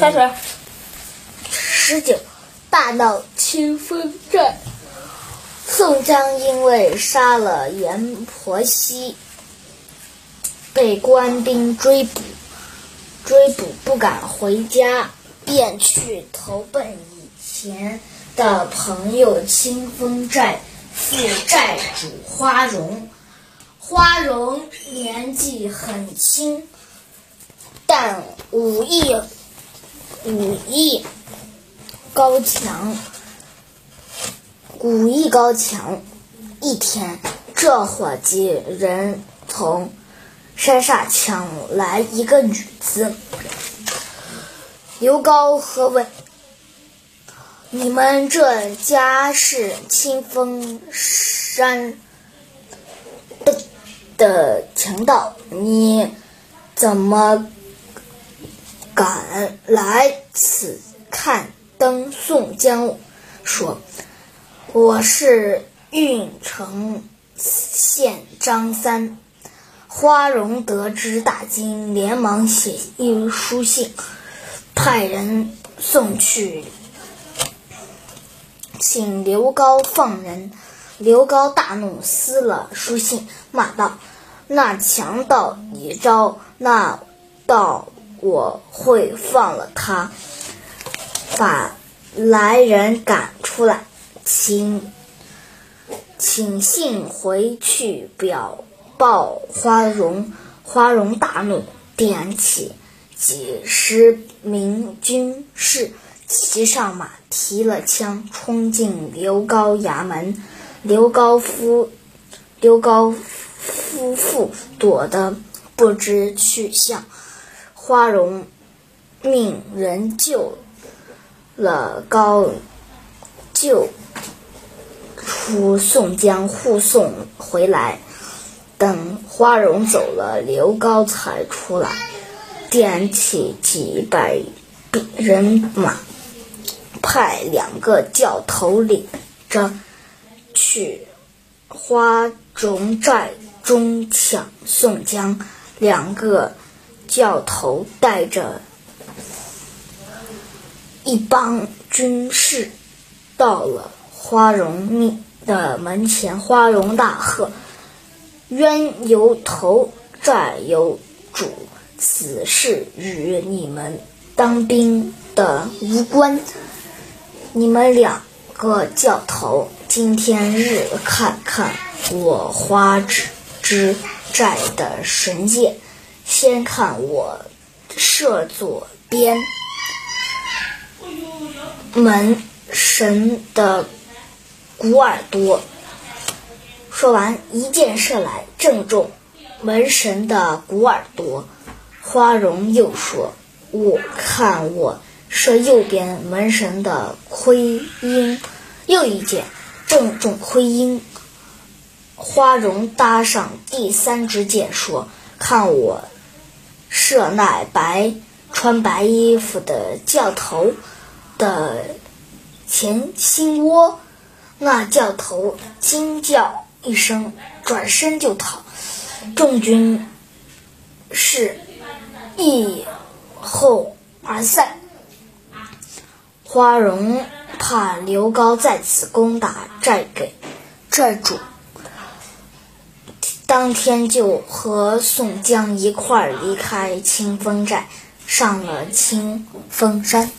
开始。十九，大闹清风寨。宋江因为杀了阎婆惜，被官兵追捕，追捕不敢回家，便去投奔以前的朋友清风寨副寨主花荣。花荣年纪很轻，但武艺武艺高强，武艺高强。一天，这伙计人从山上抢来一个女子。刘高喝问：“你们这家是清风山的强盗，你怎么敢来此看灯？”宋江说：“我是郓城县张三。”花荣得知大惊，连忙写一书信，派人送去，请刘高放人。刘高大怒，撕了书信，骂道：“那强盗一招，那到我会放了他。”把来人赶出来，请请信回去表报花荣。花荣大怒，点起几十名军士，骑上马，提了枪，冲进刘高衙门。刘高夫刘高夫妇躲得不知去向。花荣命人救了高，救出宋江，护送回来。等花荣走了，刘高才出来，点起几百人马，派两个教头领着去花荣寨中抢宋江。两个教头带着一帮军士到了花荣的门前，花荣大喝。冤有头，债有主，此事与你们当兵的无关。你们两个教头，今天日看看我花之之寨的神箭。先看我射左边门神的古耳朵。说完，一箭射来，正中门神的古耳朵。花荣又说：“我看我射右边门神的盔缨。”又一箭正中盔缨。花荣搭上第三支箭，说：“看我射那白穿白衣服的教头的前心窝。”那教头惊叫。一声，转身就逃，众军士一后而散。花荣怕刘高再次攻打寨给寨主，当天就和宋江一块儿离开清风寨，上了清风山。